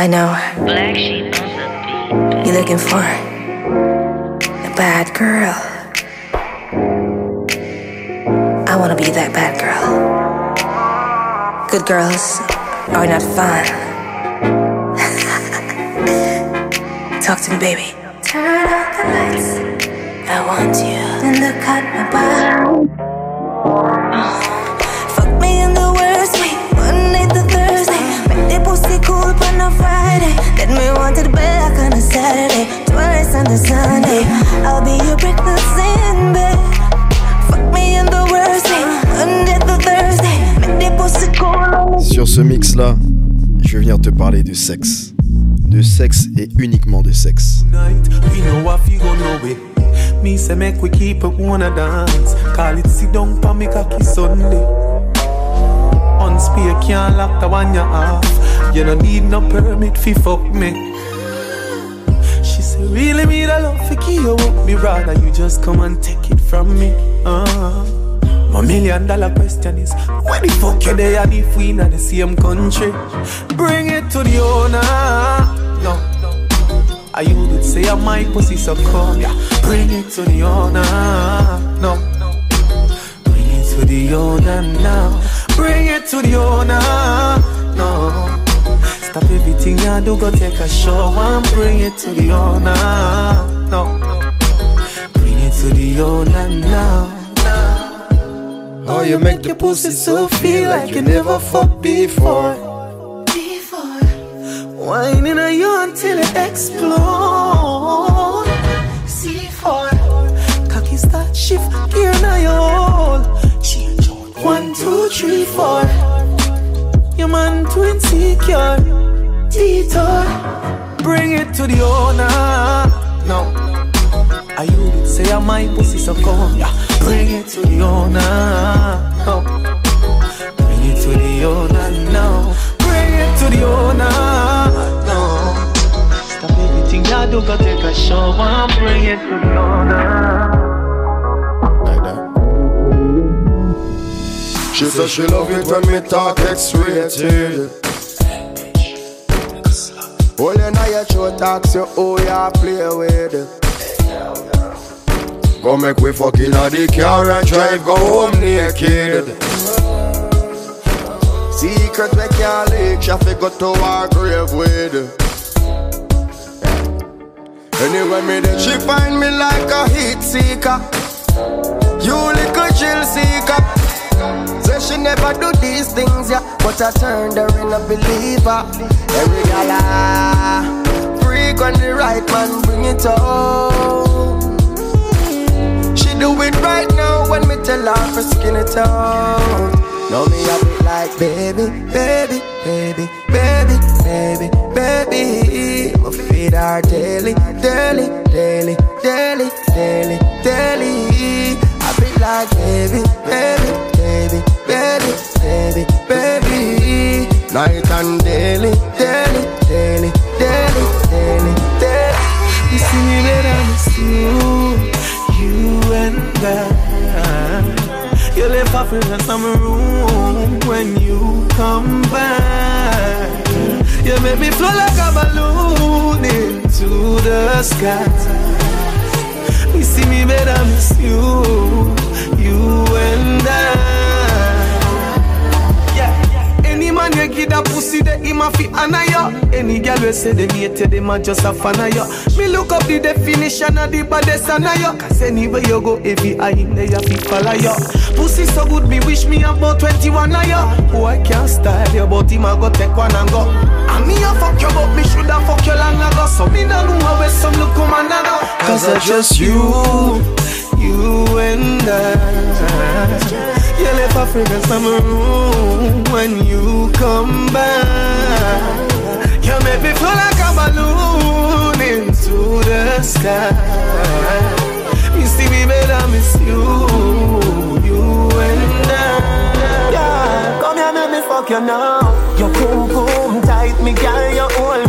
I know. Black sheep on the beat. You're looking for a bad girl. I wanna be that bad girl. Good girls are not fun. Talk to me, baby. Turn out the lights. I want you. Then look at my body. On a Friday. Then we want it back on a Saturday. Twice on a Sunday. I'll be your breakfast in bed. Fuck me in the worst way. Monday to Thursday. Make the pussy cool. Sur ce mix là, je vais venir te parler de sexe. De sexe et uniquement de sexe. Tonight, we know what you gonna know it. Me say make we keep it wanna dance. Call it sit down pa me cocky Sunday. Unspear can't lock the one you off. You don't need no permit fi fuck me. She say really me the love fi keep you up. Me rather you just come and take it from me. Uh. My million dollar question is Where the fuck you there and if we in the same country Bring it to the owner No I you did say I my pussy so cold yeah. Bring it to the owner No Bring it to the owner now Bring it to the owner No Stop everything I do go take a show and bring it to the owner No Bring it to the owner now Oh, you make the pussy so feel like you never fucked before. Before. Whining on you until it explode. C4 Cocky start shift gear now you hold. One, two, three, four. Your man too insecure. Detour. Bring it to the owner. No. I you did say I my pussy so cold. Yeah. Bring it to the owner. No. Bring it to the owner now. Bring it to the owner. No. Stop everything you do, go take a shower bring it to the owner. She said she love it when me talk X-rated. All you know your show talks you who you play with. Go make we fuck inna the car and drive go home naked. Secret we can't leak, she fi go to our grave with. Anyway, me then she find me like a heat seeker. You little chill seeker. Say she never do these things, yeah. But I turned her in a believer. Every gal ah, freak when the right man bring it out. She do it right now when me tell her for skin it out. Now me have it like baby, baby, baby, baby, baby, baby. My feed her daily, daily, daily, daily, daily, daily. I like baby, baby, baby, baby, baby, baby. Night and daily, daily, daily, daily, daily, daily. You see me better miss you, you and I. You left off in some room when you come back. You make me flow like a balloon pussy, a fi honor ya. Any girl we say them hate you, them a just a fan of ya. Me look up the definition of the baddest and ya. Cause anywhere you go, every eye in there you fi follow ya. Pussy so good, me wish me about 21 of ya. Oh, I can't style you, but him a go take one and go. And me a fuck you, but me shoulda fuck you long ago. So me no know how where some look come and. Cause I just you, you and I. You left a fragrance in my room when you come back. You make me feel like a balloon into the sky. See me better miss you, you and I. Yeah, come here, make me fuck you now. Your boom boom tight, me girl, you hold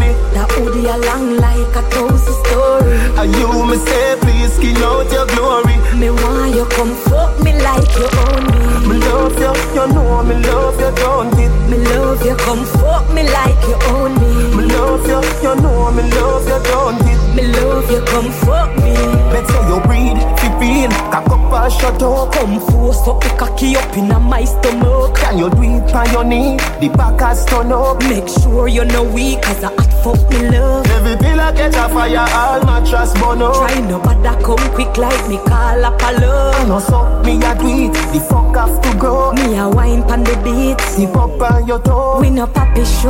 hoodie along like a cozy story. Are you me say please skin out your glory? Me want you come fuck me like you own me. Me love you, you know me love you, don't it? Me love you, come fuck me like you own me. Me love you, you know me love you, don't it? Me love you, come fuck me. Better you breathe feel, cock up and shut up. Come force up the cocky up in my stomach. Can you do it on your knee? The back has turn up. Make sure you're no weak, cause I hot fuck me love. Every pillar catch a fire, all mattress burn up. Try no bother come quick like me call up a love. No so me a do the fuck have to go. Me a wine pan the beat. Sip up on your toe. We no papi show.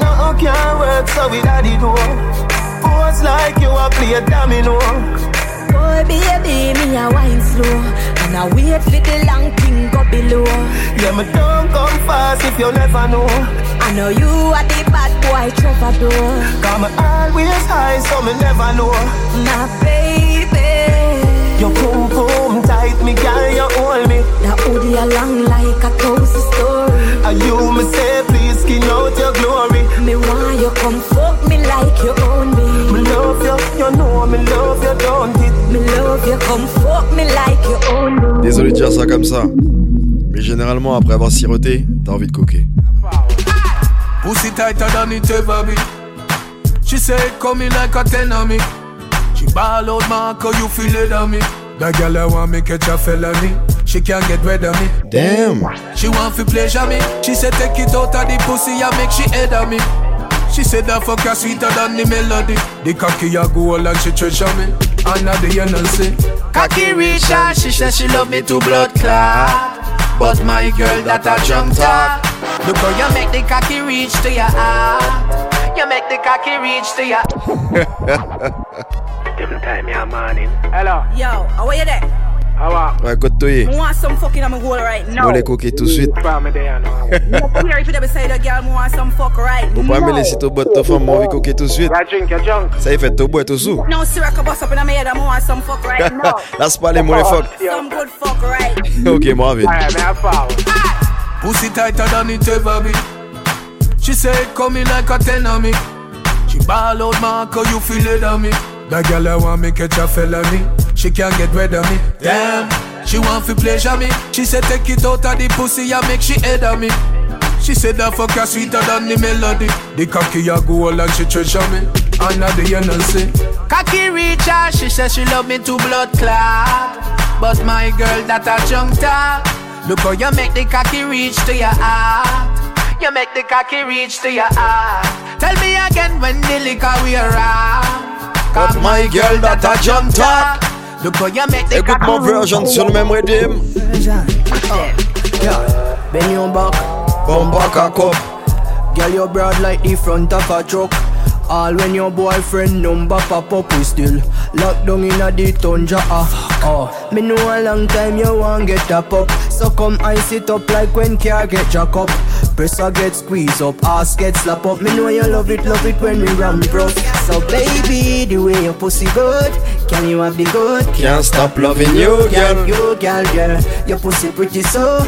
No can't work, so we daddy do. Pose like you a play domino. Boy, baby, me a wine slow. And I wait for the long thing go below. Yeah, me don't come fast if you never know. I know you are the bad boy troubadour. Come always high, so me never know. My baby. You boom boom tight, me girl, you hold me. That hoodie a long like a cozy story. And you me say, please skin out your glory. Me want you come fuck me like you own me. Me love you, you know me love you, don't it? Me love you, come fuck me like you own me. Désolé de dire ça comme ça. Mais généralement, après avoir siroté, t'as envie de coquer. Pussy tighter than it ever be. She say it coming like a ten on me. She ball out, Marco, you feel it on me. That girl I want me catch a felony. She can't get rid of me. Damn! She want to pleasure me. She said take it out of the pussy and make she head of me. She said that fuck her sweeter than the melody. The cocky a go and she treasure me. And now the say Cocky reach her, she said she love me to blood clot. But my girl that a jump talk. Look how you make the cocky reach to your heart. You make the cocky reach to your. Different time, yeah, morning. Hello. Yo, how are you there? How are Ouais, côte toyé. I want some fucking I'm hole right now. Vous les coquer tout de suite. you? there now. No queer if you beside a girl, I want some fuck right Vous pas me laisser tout boire de femme, moi, envie de coquer tout de suite. I drink your junk. Ça y fait tout boire tout sous. No, sir, I can bust up in my head, I want some fuck right now. Laisse pas les mots les fuck. some good fuck right. Ok, moi, vite. Pussy tighter than it ever be. She say it coming like a ten on me. She ball out, Marco, you feel it on me. That girl I want me catch a felony. She can't get rid of me. Damn, she want to pleasure me. She said take it out of the pussy and make she head of me. She said that fuck her sweeter than the melody. The cocky a go all and she treasure me. And now the end say Cocky reach her, she says she love me to blood clot. But my girl that a junk talk. Look how you make the cocky reach to your heart. You make the cocky reach to your heart. Tell me again when the liquor we around. But my girl that a jump talk. Look how you make the Écoute mon version sur le même rythme. Bend your back, Bon back a cup. girl you broad like the front of a truck. All when your boyfriend number pop up, we still locked down in a the tundra. Ah, oh, me know a long time you want get up up. So come ice it up like when car get jack up. Press a get squeezed up, ass get slap up. Me know you love it, love it when we ram rough. So baby, the way your pussy good, can you have the good? Can't stop loving you, girl. You, girl, girl. Your pussy pretty so,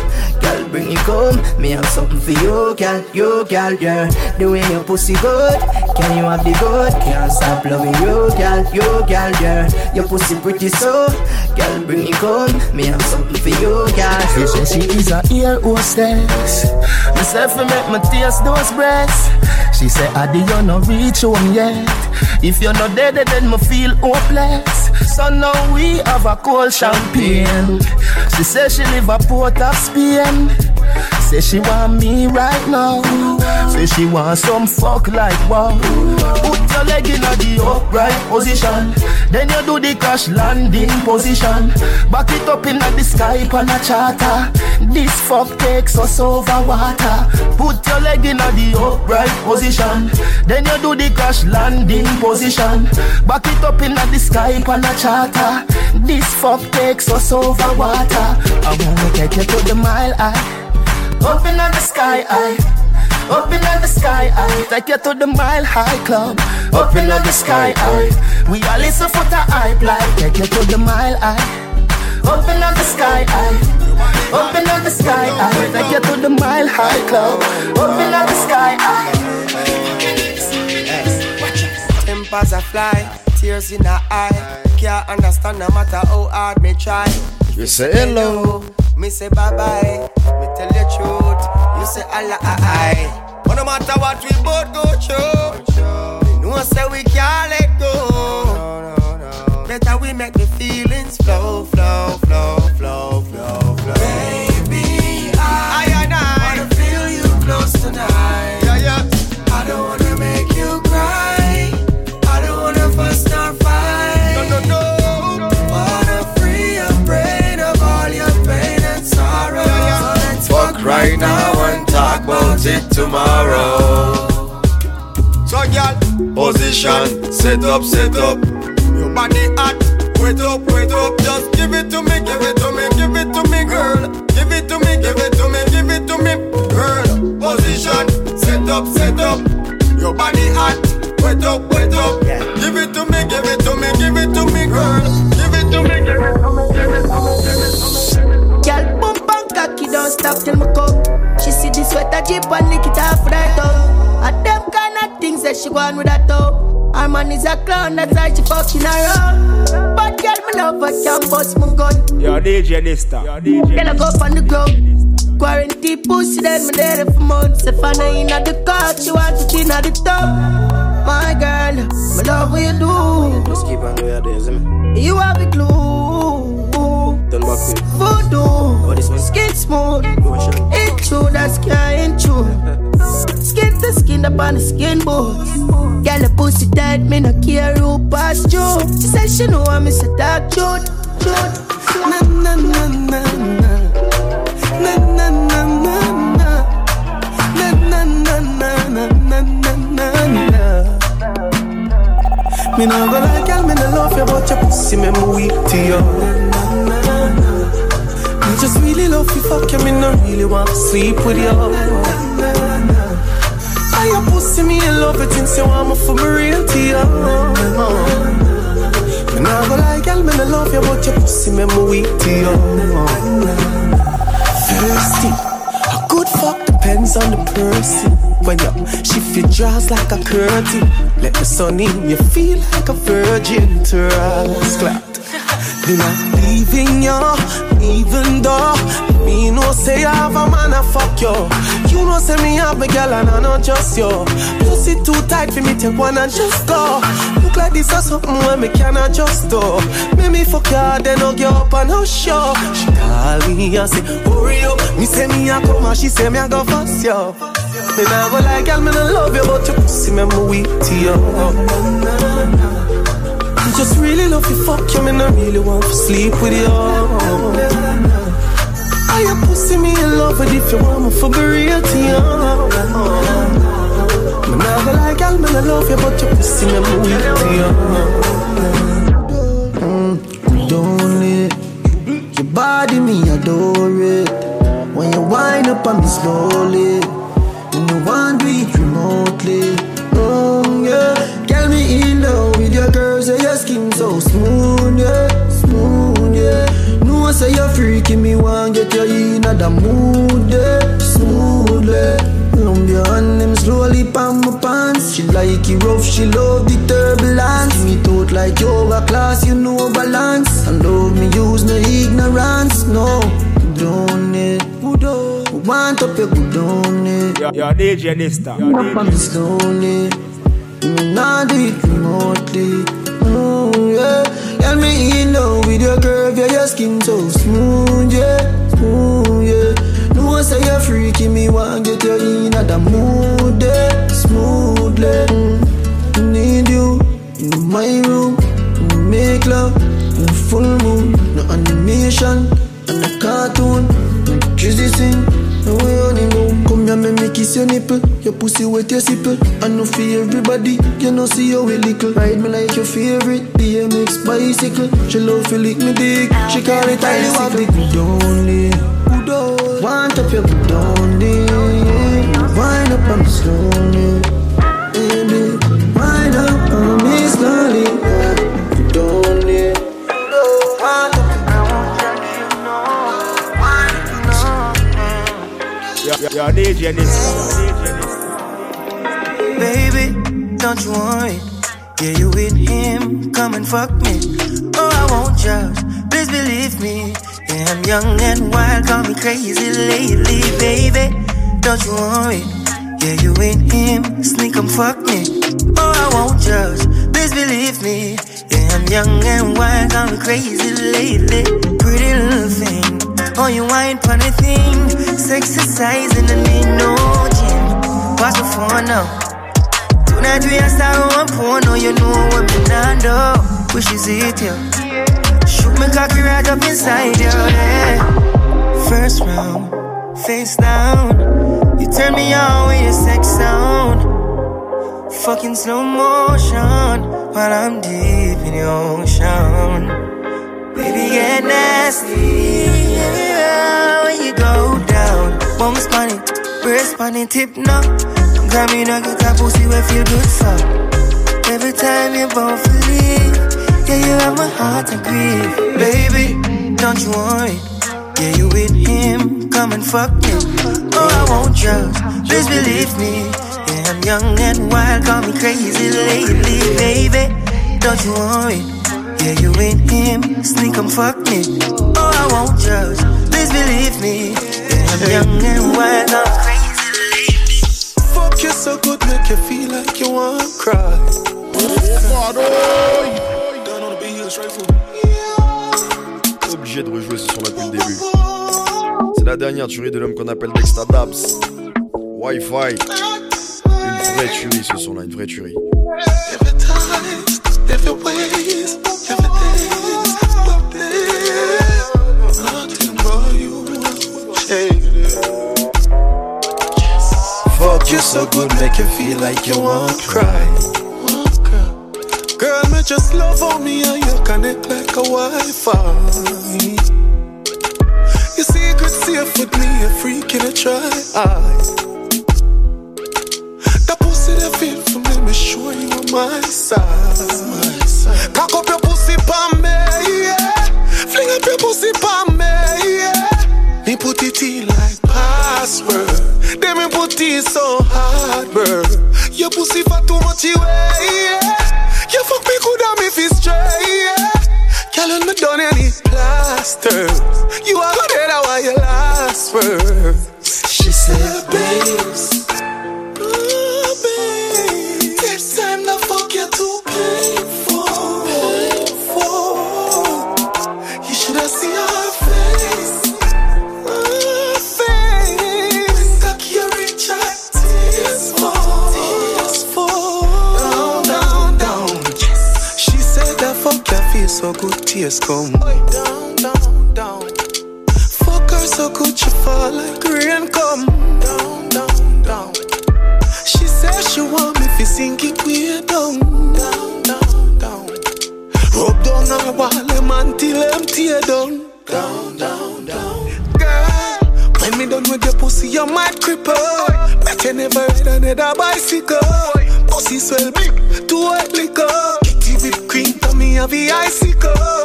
girl, bring it come. Me have something for you, girl, you, girl, girl. The way your pussy good, can you have the good? Can't stop loving you, girl, you, girl, girl. Your pussy pretty so, girl, bring it come. Me have something for you, girl. She say she is a ear hostess. Say fi make me taste those breasts. She say Adi you no reach home yet. If you're not dead, then me feel hopeless. So now we have a cold champagne. She say she live a port of Spain. Say she want me right now. Say she want some fuck like wow. Put your leg in the upright position. Then you do the crash landing position. Back it up in the sky on a charter. This fuck takes us over water. Put your leg in the upright position. Then you do the crash landing position. Back it up in the sky on a charter. This fuck takes us over water. I wanna take you to the mile high. Open up the sky high. Up in the sky high. Take you to the mile high club. Open up the sky high. We all listen for the hype like. Take you to the mile high. Open up the sky high. Up the sky high. Take you to the mile high club. Open up the sky high. Tempers a fly, tears in the eye. Can't understand no matter how hard me try. You say hello. Me say bye bye. Me tell you truth. You say Allah. But oh, no matter what we both go through, we know say we can't let go. Better we make the feelings flow, flow, flow. Tomorrow. So, girl, Position, set up, set up. your body hot. Wait up, wait up. Just give it to me, give it to me, give it to me, girl. Give it to me, give it to me, give it to me, girl. Position, set up, set up. Your body hot. Wait up, wait up. Give it to me, give it to me, give it to me, girl. Give it to me, give it to me, give it to me, give it to me. Girl, bump and cocky, don't stop till me come. Jeep and lick it off with her tongue. And them kind of things that she want with her toe. Oh. Her man is a clown, that's why she fucking oh. around. But girl, me love her, can't bust my gun. Yo, DJ Dysta. Yo, DJ Girl, I go up on the ground. Quarantine pussy, then me there for months. If I know in the car, she want it in the top. My girl, me love what you do. Just keep on where there, see me. You have a glue voodoo. But this skin smooth. It true, that's can't true. Skin to skin up on the skin boots. Girl, a pussy tight, me no care who pass you. She said she know I'm Mr. Dark Jude. Jude. Na na na na na. Na na na na na. Na na na na na na na na. Me nah go like girl, me no love you, but your pussy make me weak to you. Me just really love you, fuck you, me nah really want to sleep with you. I your pussy, me in love it you want me for me real to you. Me nah go like girl, me nah love you, but your pussy me me weak to you. Thirsty, a good fuck depends on the person. When you shift your jaws like a curtain, let the sun in, you feel like a virgin to us clapped. Me not leaving you, even though me no say I have a man a fuck you. You know say me have a girl and I not just you. Pussy too tight for me take one and just go. Look like this or something when me can adjust to. Make me fuck you, then I'll get up and I'll show. She call me and say, hurry up. Me say me a come and she say me I go fast yo. Me nah go like girl, me nah love you, but your pussy me weak to you. Just really love you, fuck you, me nah really want to sleep with you. I your pussy me in love with if you want me for be real to you. Me nah go like girl, me nah love you, but your pussy me weak to you. Mm, don't it. Your body, me adore it. When you wind up on me slowly, you want to it remotely. Smooth, yeah, smooth, yeah. No, I say you're freaking me, want get you in the mood, yeah, smoothly. Um, Lump your hand them slowly pan my pants. She like it rough, she love the turbulence. Me thought like yoga class, you know balance. And love me use no ignorance, no. Don't it, want up your good on it. Yo, yo, DJ Dysta. Up on DJ me slowly. Me not do it remotely. Tell me in love with your curve, yeah, your skin so smooth, yeah, smooth, yeah. No, I say you're freaky, me want get you in the mood, yeah, smoothly. Mm. Need you in my room, make love, in full moon, no animation, and a cartoon, no crazy scene. Kiss your nipple. Your pussy wet, your sipple. I know for everybody You know see you a little. Ride me like your favorite BMX bicycle. She love to lick me dick. She call it I have the good only. Want up your good only. Wind up on me slowly Yo, DJ DJ Baby, don't you worry. Yeah, you with him, come and fuck me. Oh, I won't judge, please believe me. Yeah, I'm young and wild, call me crazy lately, baby. Don't you worry. Yeah, you with him, sneak and fuck me. Oh, I won't judge, please believe me. Yeah, I'm young and wild, call me crazy lately. Oh, you wine funny thing. Exercising and need no gym. Watch the phone now. Tonight we are starting one porno, you know what me not do. Wish is it you. Shoot me cocky right up inside you, yeah. First round, face down. You turn me on with your sex sound. Fucking slow motion while I'm deep in the ocean. Baby, get nasty. Yeah, when you go down. Bum spanning, breast spanning, tip now. Got me not get that pussy where feel good, so. Every time you both leave, yeah, you have my heart to grieve. Baby, don't you worry. Yeah, you with him, come and fuck me. Oh, I won't judge, please believe me. Yeah, I'm young and wild, call me crazy lately, baby. Don't you worry. Yeah, you with him, sneak and fuck me. Oh, I won't judge, please believe me. Yeah, I'm young and wild, me crazy lately. Fuck you so good, make you feel like you wanna cry. Obligé de rejouer ce son là depuis le début. C'est la dernière tuerie de l'homme qu'on appelle Dexta Dabs. Wi-Fi. Une vraie tuerie ce son là, une vraie tuerie. Every time, every ways, so good, make you feel like you won't cry. Girl, me just love on me and you connect like a Wi-Fi. Your secret safe with me, a freak in a try. That pussy that feel for me, me sure you on my side. Cock up your pussy pa me, yeah. Fling up your pussy pa me, yeah. Me put it in like password. Then me put it so Tears come. Down, down, down. Fuck her so good she fall like rain come. Down, down, down. She said she want me to sink it way down. Down, down, down. Rub down her wall them until them tear down. Down, down, down. Girl, when me done with your pussy, you might cripple. Bet you never ride another bicycle. Pussy swell big, too white liquor. Kitty whipped cream, me have the icicle.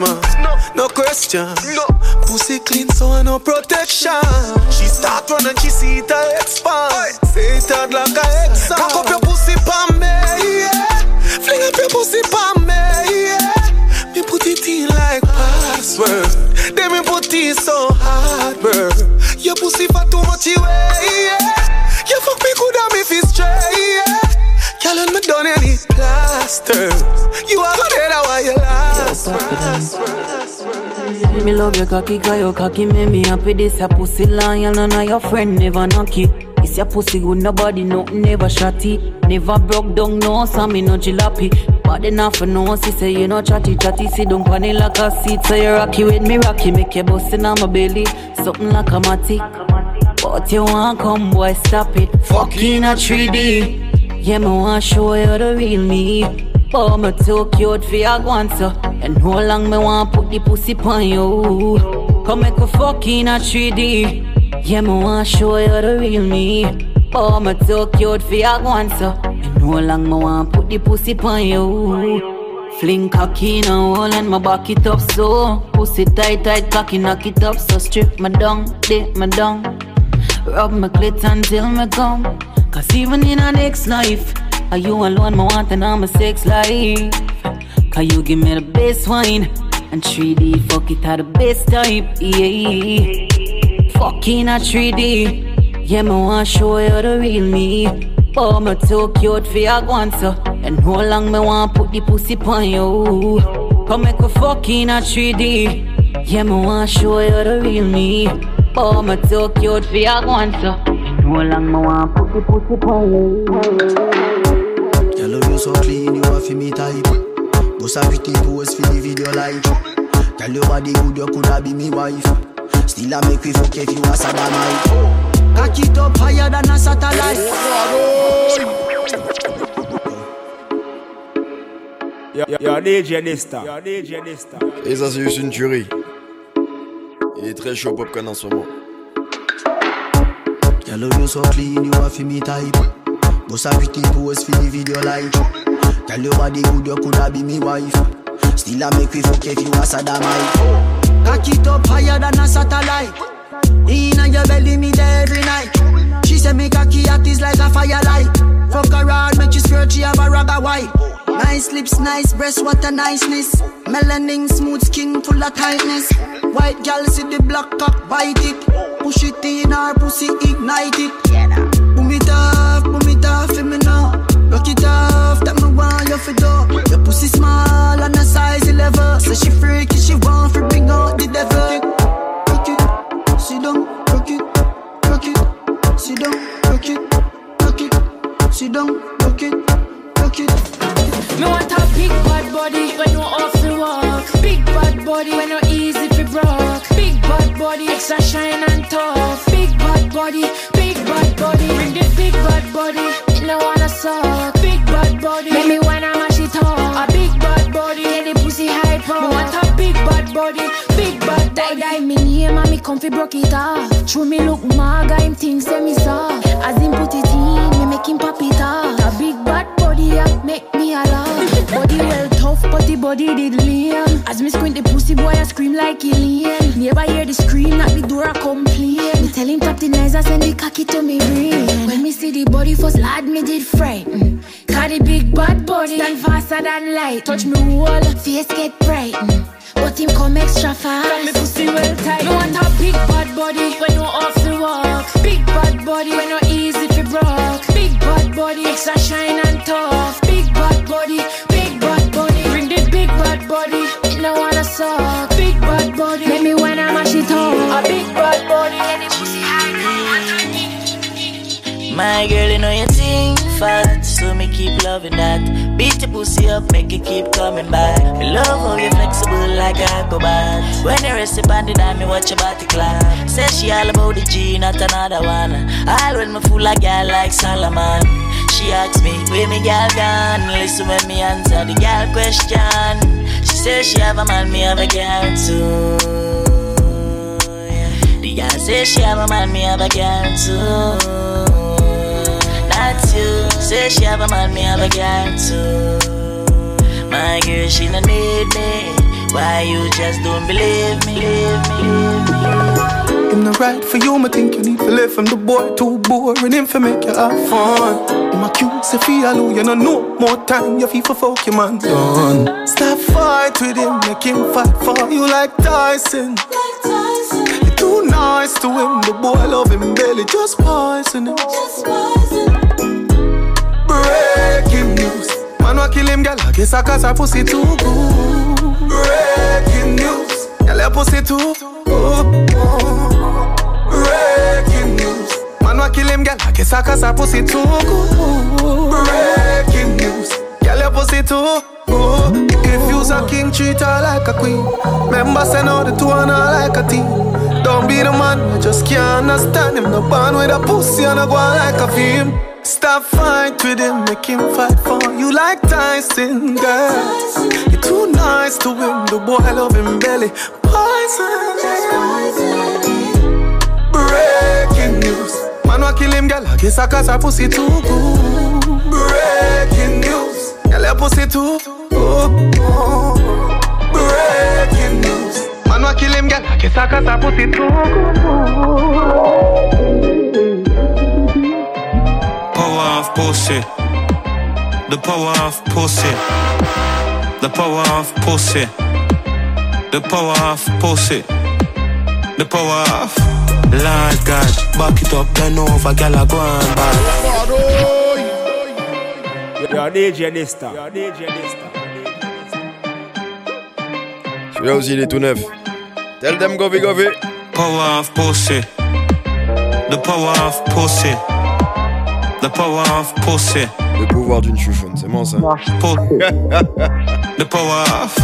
No no, no question. No. Pussy clean, so I no protection. She start run and she see it a expand. Say it hard like a ex. Cock up your pussy pa me, yeah. Fling up your pussy pa me, yeah. Me put it in like password. Then me put it so hard, bro. Your pussy for too much away, yeah. You fuck me good and me feel straight, yeah. Girl, when me done any plasters, Me love your cocky, cause your cocky make me happy. This your pussy lion, none of your friend never knock it. It's your pussy good, nobody nothing never shotty. Never broke down, no, so me no jalopy. But enough for no, she say you no chatty chatty. Down on it like a seat, so you rocky with me rocky. Make you bustin' on my belly, something like a matic. But you want come, boy, stop it. Fucking a 3D. Yeah, me want show you the real me. Oh, me too cute for your guanso. And how long me want put the pussy on you? Come make a fucking a 3D. Yeah, me want show you the real me. Oh, me too cute for your guanso. And how long me want put the pussy on you? Fling cocky in a hole and my back it up so Pussy tight, tight, cocky knock it up so Strip my down, dip my down Rub my clit until me come Cause even in a next life Are you alone, me want and I'm a sex life Cause you give me the best wine? And 3D, fuck it at the best type, yeah Fucking a 3D Yeah, me want show you the real me. Oh, me too cute for your guanso And how long me want put the pussy on you? Come make a fucking a 3D Yeah, me want show you the real me. Oh, me too cute for your guanso And how long me want put the pussy on you? Girl, you so clean, you a fi me type. Bust a pretty pose fi the video like. Tell your body good, you coulda be me wife. Still a make we fuck if you a sodomite. Cock it up higher than a satellite. Yo, DJ Nista. Yo, DJ Nista. Et ça, c'est juste une tuerie. Il est très chaud popcorn en ce moment. Girl, you so clean, you are fi me type. Bust a pretty pose fi the video like. Tell your body good, you coulda be me wife. Still I make we fuck if you a sodomite. Cock it up higher than a satellite. Inna your belly, me there every night. She say me cocky hot is like a firelight. Fuck around, make you skirt, she have a ragga white. Nice lips, nice breasts, what a niceness. Melanin, smooth skin, full of tightness. White gal see the black cock, bite it. Push it in her pussy, ignite it. Boom it off, boom it off, me now. Rock it off, that me want you for do. Your pussy small and a size 11. So she freaky, she want to bring out the devil. Rock it, sit down, rock it, rock it, sit down, rock it, rock it, sit down, rock it, rock it. Me want a big bad body when you off the walk. Big bad body when you easy fi broke. Big bad body extra shine and tough. Big bad body, big bad body. Bring the big bad body, you know wanna. Big bad body, make me wanna mash it up. A big bad body, yeah the pussy high. Me want a big bad body, big bad die die me name and me comfy broke it off. True me look maga, him things say me soft. As him put it in, me make him pop it off. A big bad body, yeah, make me a laugh. Body well tough, but the body did lame. As me squint the pussy boy, I scream like alien. Never hear the scream, knock the door, I complain. Me tell him tap the nice, I send the cocky to me brain. When me see the body first, lad, me did frighten. Cause mm. the big bad body stand faster than light. Touch me wall, face get brighten. Mm. But him come extra fast. From me pussy well tight. Me want a big bad body when you off the walk. Big bad body when you easy fi broke. Big bad body extra shine and tough. Big bad body, bad body. You wanna suck. Big bad body. Make me wanna mash it up. A big bad body. And the pussy high. My girl, you know you think fat, so me keep loving that. Beat your pussy up, make it keep coming back. Me love how you flexible like a acrobat. When you rest upon the dime, me watch your body clap. Say she all about the G, not another one. All when me fool like girl like Solomon. She asks me, where me girl gone? Listen when me answer the girl question. Says she have a man, me have a girl too. The girl say she have a man, me have a girl too. Not you. Say she have a man, me have a girl too. My girl, she no need me. Why you just don't believe me? Believe me, believe me. Him not right for you, me think you need to live from the boy too boring him for make you have fun. Him accuse say feel alone, you no know more time, you feel for fuck your man done. Stop fight with him, make him fight for you like Tyson. You're too nice to him, the boy love him belly, just poison him. Breaking news, man wa kill him, girl, I guess I cause her pussy too good. Breaking news, girl, your pussy too good. Him, girl. I guess I cause her pussy too. Breaking news. Girl, your pussy too good. If you's a king, treat her like a queen. Remember, say no, the two and her like a team. Don't be the man, I just can't understand him. No band with a pussy and a go like a film. Stop fight with him, make him fight for you like Tyson, girl. You're too nice to him, the boy love him belly. Poison. News. Man wa kill him, girl. I guess I cause her pussy too good. Breaking news. Girl, your pussy too good. Breaking news. Man wa kill him, girl. I guess I cause her pussy too good. Power of pussy. The power of pussy. The power of pussy. The power of pussy. The power of Lord God. Back it up, turn over, gal a go on back. Yo, DJ Nista. Yo, DJ Nista. Celui-là aussi, il est tout neuf. Tell them Govy Govy. Power of pussy. The power of pussy. The power of pussy. Le pouvoir d'une chouchoune, c'est moi ça. the power of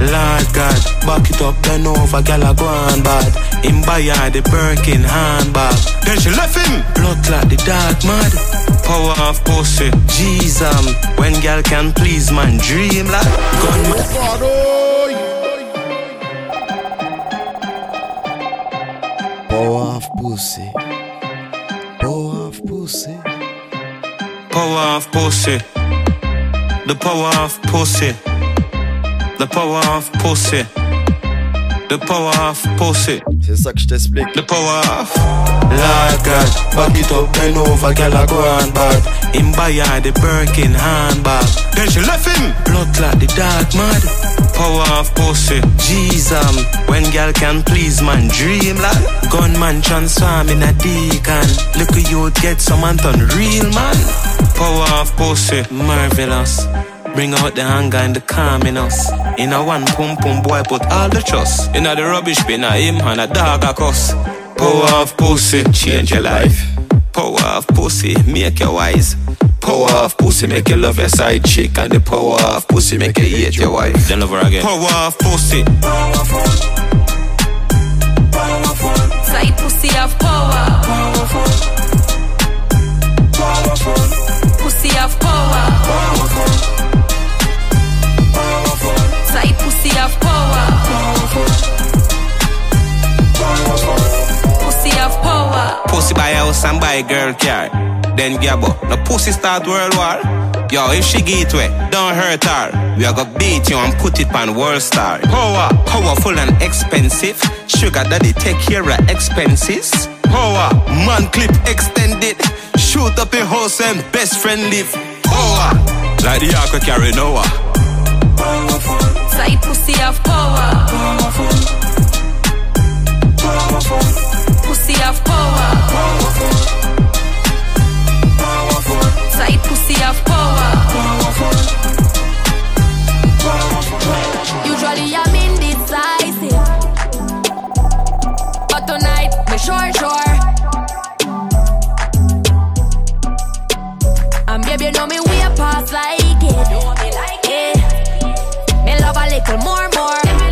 Lord God, back it up, then over, gal a go on bad. Him buy her the Birkin handbag. Then she left him. Blood clot the dark mad. Power of pussy. Jeez, um, when gal can please man, dream like gunman. Power of pussy. Power of pussy. The power of pussy. The power of pussy. The power of pussy. The power of pussy. C'est ça que je t'explique. The power of Lord God, back it up, then over, gal a go on bad. Him buy the Birkin handbag. Then she left him. Blood clot the dark mad. Power of pussy. Jeez, um, when gal can please man, dream like gunman transform in a deacon. Look at you get some turn real man. Power of pussy, marvelous. Bring out the anger and the calm in us. In a one pum pum boy put all the trust. In a the rubbish bin a him and a dog a cuss. Power of pussy, change your life. Power of pussy, make you wise. Power of pussy, make you love your side chick. And the power of pussy, make you hate your wife. Then over again. Power of pussy. Side pussy have power. Pussy have power. Side pussy have power. Pussy have power. Pussy buy house and buy girl car. Then gabbo. No pussy start world war. Yo, if she get wet, don't hurt her. We are gonna beat you and put it on world star. Power, powerful and expensive. Sugar daddy take care of expenses. Power, man clip extended. Shoot up a house and best friend live. Power, like the we carry Noah. Side pussy have power. Pussy have power. Side pussy have power. Usually I'm indecisive, but tonight me sure sure. And baby, you know me way past like it. Yeah. Me love a little more, more.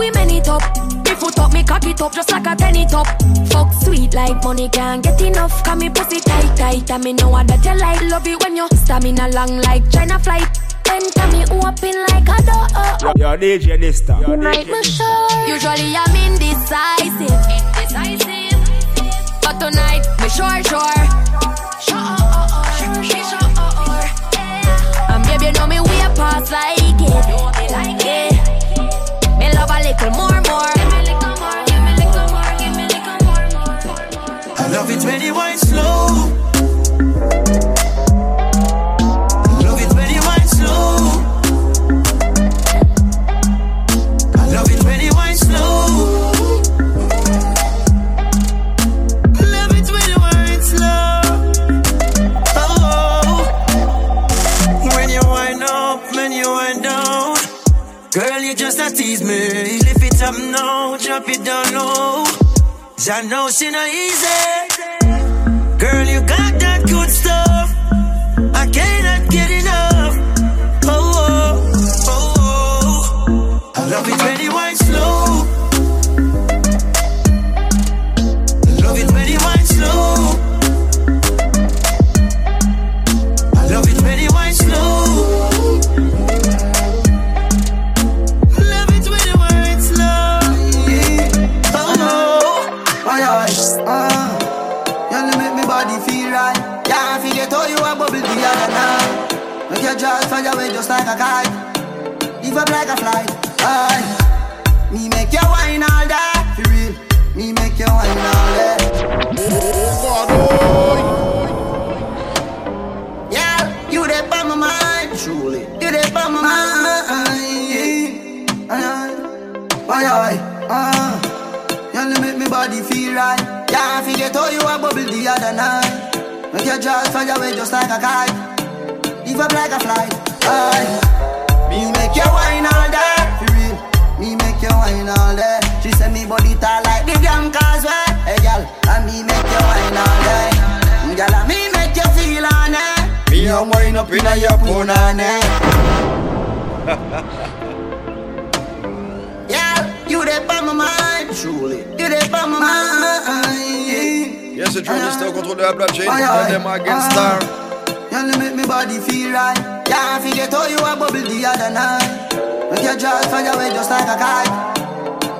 We man it up. Me foot up, me cock it up just like a penny top. Fuck sweet like money can't get enough. Cause me pussy tight, tight. And me know what that you like. Love it when you stamina long like China flight. Enter me open like a door. Yo, yo, DJ Dysta. Yo, Tonight DJ me sure. Usually I'm indecisive. Indecisive. But tonight me sure, sure. Sure, sure. And baby, you know me way past like when you wine slow. Love it when you wine slow. I love it when you slow. Love it when you slow. Oh, when you wind up, when you wind down. Girl, you just tease me. It up now, drop it down low. I know she not easy. Forget how you a bubble the other night. Make your jaws fly away just like a kite. Live up like a fly. Aye. Me make you wine all day. For real. Me make you wine all day. Oh Yeah, you there by my mind. Truly. You there by my mind. Aye, aye. Why, aye, ah. You make me body feel right. Yeah, I forget how you a bubble the other night. Make your jaws fly away just like a kite. Live up like a fly. Aye. Me make you wine all day. For real. Me make you wine all day. She say me body tall like the damn causeway. Hey, girl, and me make you wine all day. Girl, and me make you feel on it. Me a wine up in a your punani. Yeah, you there by my mind. Truly. You there by my mind. Yes, the Johnny Star au contrôle de la platine. Aye, aye. Them against ah. star. You make me body feel right. Yeah, I forget how you a bubble the other night. Make your jaws fly away just like a kite.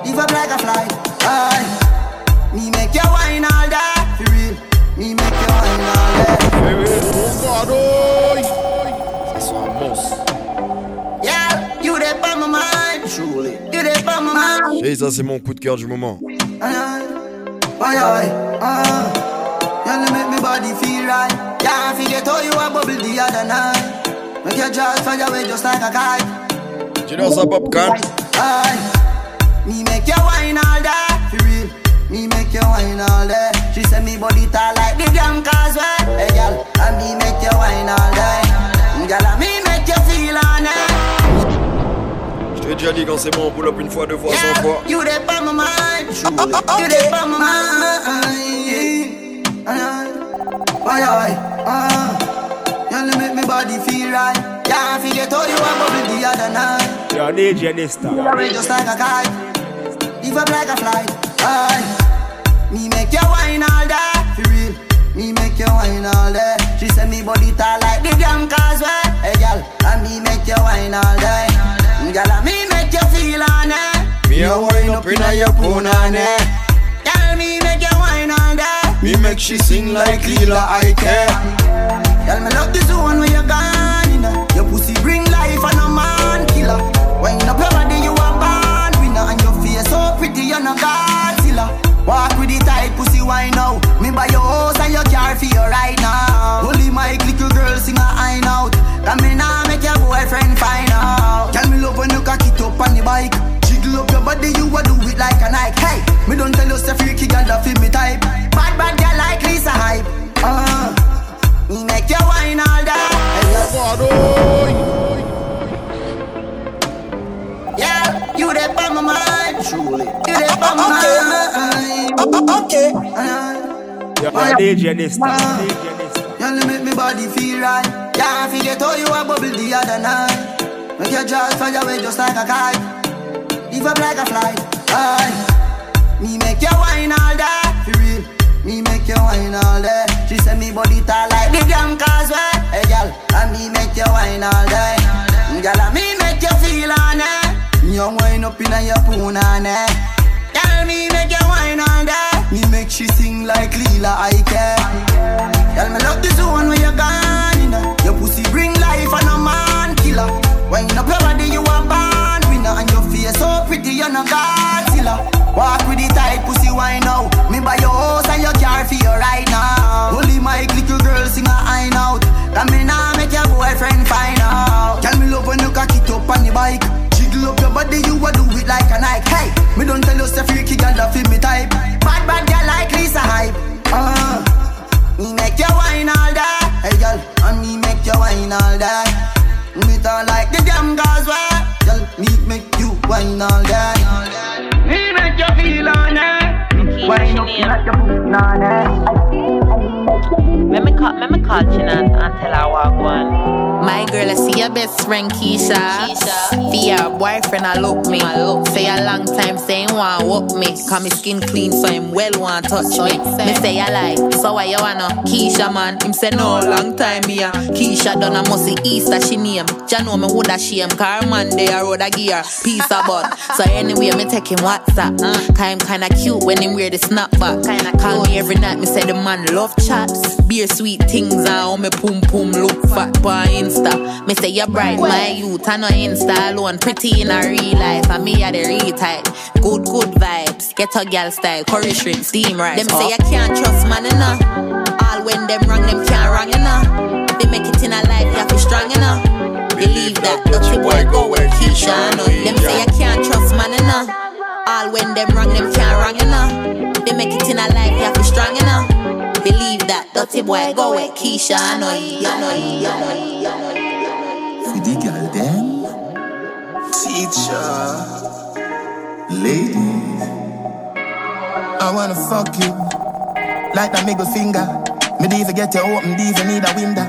Live up like a fly. Aye. Me make you wine all day. Et ça, c'est mon coup de cœur du moment. Aye, aye. Aye, aye. Ah. You only make me body feel right. Yeah, I forget how you a bubble the other night. Make your jaws fly away just like a kite. Tu leur ça popcorn? Aye. Me make you wine all day, for real. Me make you wine all day. She say me body tall like the damn causeway. Hey girl, and me make you wine all day. Girl, and me t'ai déjà dit quand c'est bon, on pull up une fois, deux fois, cent fois. You by my mind, truly. You there by my mind. Ah. Make me body feel right. Yeah, I forget how you a bubble the other night. Yo, DJ Nista. Away just like a kite. Live up like a fly. Aye. Me make you wine all day. For real. Me make you wine all day. She me body tall like the damn causeway. Hey girl, and me make you wine all day. Girl, and me make you feel on it. Me a wine up in a your punani. Girl, me make you wine all day. Me make she sing like Lila I Dysta. DJ You only make me body feel right. Yeah, I forget how you a bubble the other night. Make your jaws fly away just like a kite. Live up like a fly. Aye. Me make you wine all day. For real. Me make you wine all day. She say me body tall like the damn causeway. Hey girl, and me make you wine all day. Girl, and me make you feel on it. You wine up in your punani. Girl, me make you wine all day. Me make she sing like Lila Iké. Girl, me love this one where you're gone in. Your pussy bring life and a man killer. When Wind up your body, you a born winner. And your face so pretty, you're no Godzilla. Walk with the tight pussy, why now? Me buy your house and your car for you right now. Holy my little girl sing a high out. Come in now, make your boyfriend find out. Tell me love when you cock it up on the bike. Jiggle up your body, you a do it like a Nike. Hey, me don't tell you say freaky girl that me type. Wine all day. Me don't like the damn girls why. Girl, me make you wine all day. Me make you feel on it. Wine up like you put on it. Let me call, let me call Chin and, and tell her what one. My girl, I see your best friend Keisha. Keisha. Be your boyfriend, I look me. Say a long time saying want whoop me. Cause me skin clean, so him well want touch me. Me say I like, so why you wanna? Keisha man, him say no, long time here. Keisha done a musty Easter she name. Ja know me woulda shame, car man they a road a gear. Piece of. So anyway, me take him WhatsApp. Uh, cause him kinda cute when him wear the snapback. Kinda call me every night, me say the man love chats. Beer sweet things and how me pum pum look fat by Insta. Me say you bright, my youth, I know Insta alone. Pretty in a real life, and me a the real type. Good, good vibes, get a girl style, curry shrimp, steam rice. Them say oh. you can't trust man enough. All when them wrong, them can't wrong enough. They make it in a life, you have to strong enough. Believe that, dirty boy go where Keisha I know. Them say you can't trust man enough. All when them wrong, them can't wrong enough. They make it in a life, you have to strong enough. Believe that, dirty boy go where Keisha I know. You know, you know, you know. For the girl them Teacher Lady I wanna fuck you Like that middle finger Me even get you open, even need a window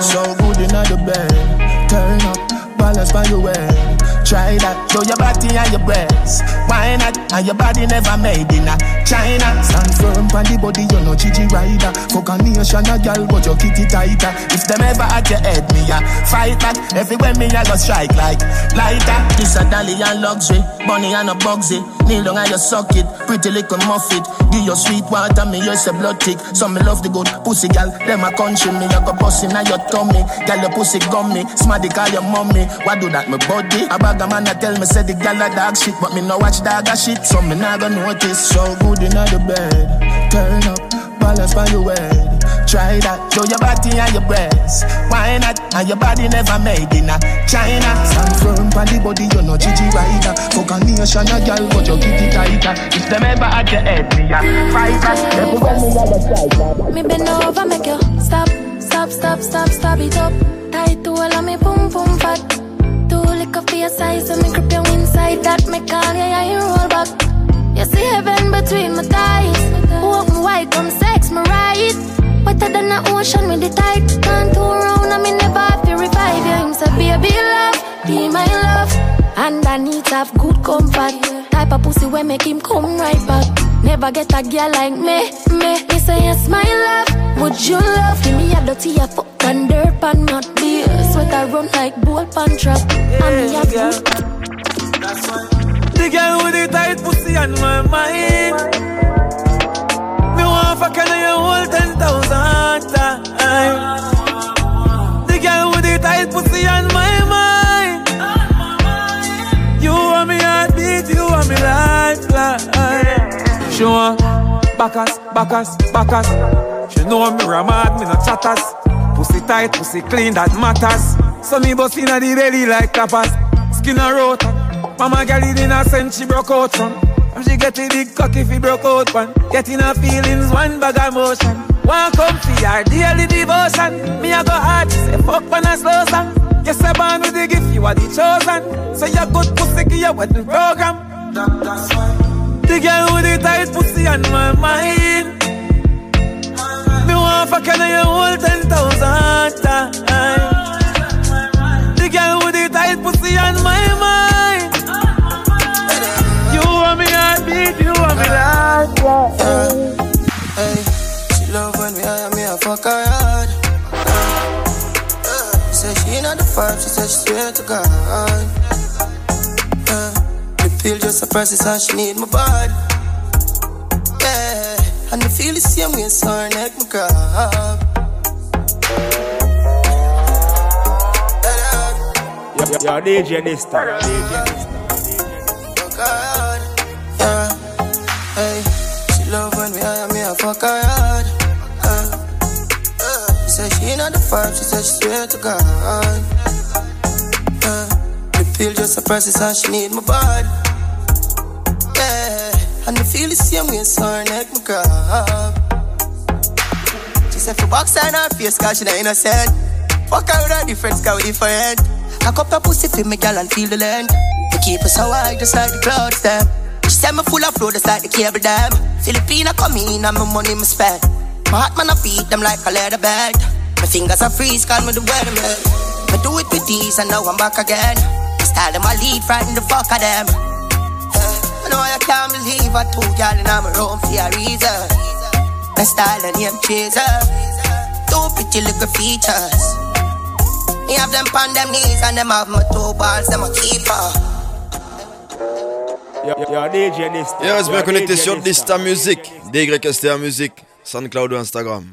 So good in the bed Turn up, balance by your way Try that, show your body and your breasts. Why not? And your body never made in a China. Stand firm the body, you know Gigi rider. Fuck a nation, a girl, but your kitty tighter. If them ever at your head, me a fight back. Everywhere me a go strike like lighter. This a dolly and luxury, bunny and a bugsy. Kneel down and you suck it, pretty little muffet. Give your sweet water, me use a blood tick. Some me love the good pussy, gal. Them a country, me a go bust in your tummy. Gal, your pussy gummy, smarty call your mommy. What do that, my body? A bag of man a tell me say the gal a dog shit, but me no watch dog a shit, so me nah go notice. So good in the bed, turn up, balance by your head. Try that, show your body and your breasts. Why not? And your body never made in a China. Stand firm the body, you know Gigi rider. Fuck a nation, a gal, but you it tighter. If them ever at your head, me a fight back. Everywhere me a go try Me bend over, make you stop, stop, stop, stop, stop it up. Tight to all of me, boom, boom, fat. Lick up for your size, so me grip you inside that. Me call you, yeah, you roll back. You see heaven between my thighs. Open wide, come sex me right. Wetter than the ocean with the tide. Can't turn around, I me never have to revive you. Him say, baby, love, be my love. And I need to have good comfort. Type of pussy where make him come right back. Never get a girl like me, me. Me say yes, my love. Would you love? Give me a dirty a fuck and dirt pan not beer. Sweat I run like bull pan trap. And me a good. The girl with the tight pussy on my mind. Me want fuck and you hold ten thousand times. The girl with the tight pussy on my mind. You want me heartbeat, you want me lifeline. She want backus, backus, She know me ramad, me no chatters. Pussy tight, pussy clean, that matters. So me bust inna the belly like tapas. Skin a rot. Mama it in a sense she broke out from. And she get a big cock if he broke out one. Getting her feelings, one bag of motion. One come for daily devotion. Me a go hard, say fuck when I slow song. Yes, I born with the gift, you are the chosen. So you good pussy, give your wedding program. That's why The girl with the tight pussy on my mind. Want fuck and you ten thousand times. The girl with the tight pussy on my mind. You want me heartbeat, you want me life. Hey, she love when me hire me a fuck her hard. Uh, she said she not the five, she said she swear to God. Uh, me feel just process and she need my body. Yeah, and me feel the same way, so her neck me grab. Yo, DJ this time. Fuck her hard. Yeah, hey, she love when me hire me a fuck her hard. Uh, uh, she said she not the five, she said she swear to God. Uh, me feel just a process and she need my body. And me feel the same way, so her neck me grab. She said for box and her face, cause she innocent. Fuck her with a different sky with different. I cup her pussy for me, girl, and feel the land. Me keep her so high, just like the clouds, them. She said me full of flow, just like the cable dam. Filipina come in, and my money me spend. My heart man I beat them like a leather belt. My fingers are freeze, call me the weatherman. I do it with these and now I'm back again. My style them I lead, frighten the fuck of them. I know I can't believe I two y'all in my room for a reason. My style and name chaser. Two pretty little features. Me have them on them knees and them have my two balls, them a keeper. Yo, yo, DJ this. Et reste bien connecté sur Dysta Music, DYSTA Music, SoundCloud ou Instagram.